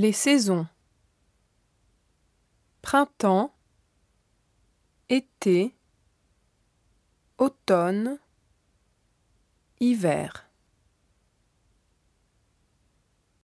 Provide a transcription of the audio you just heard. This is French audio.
Les saisons. Printemps, été, automne, hiver.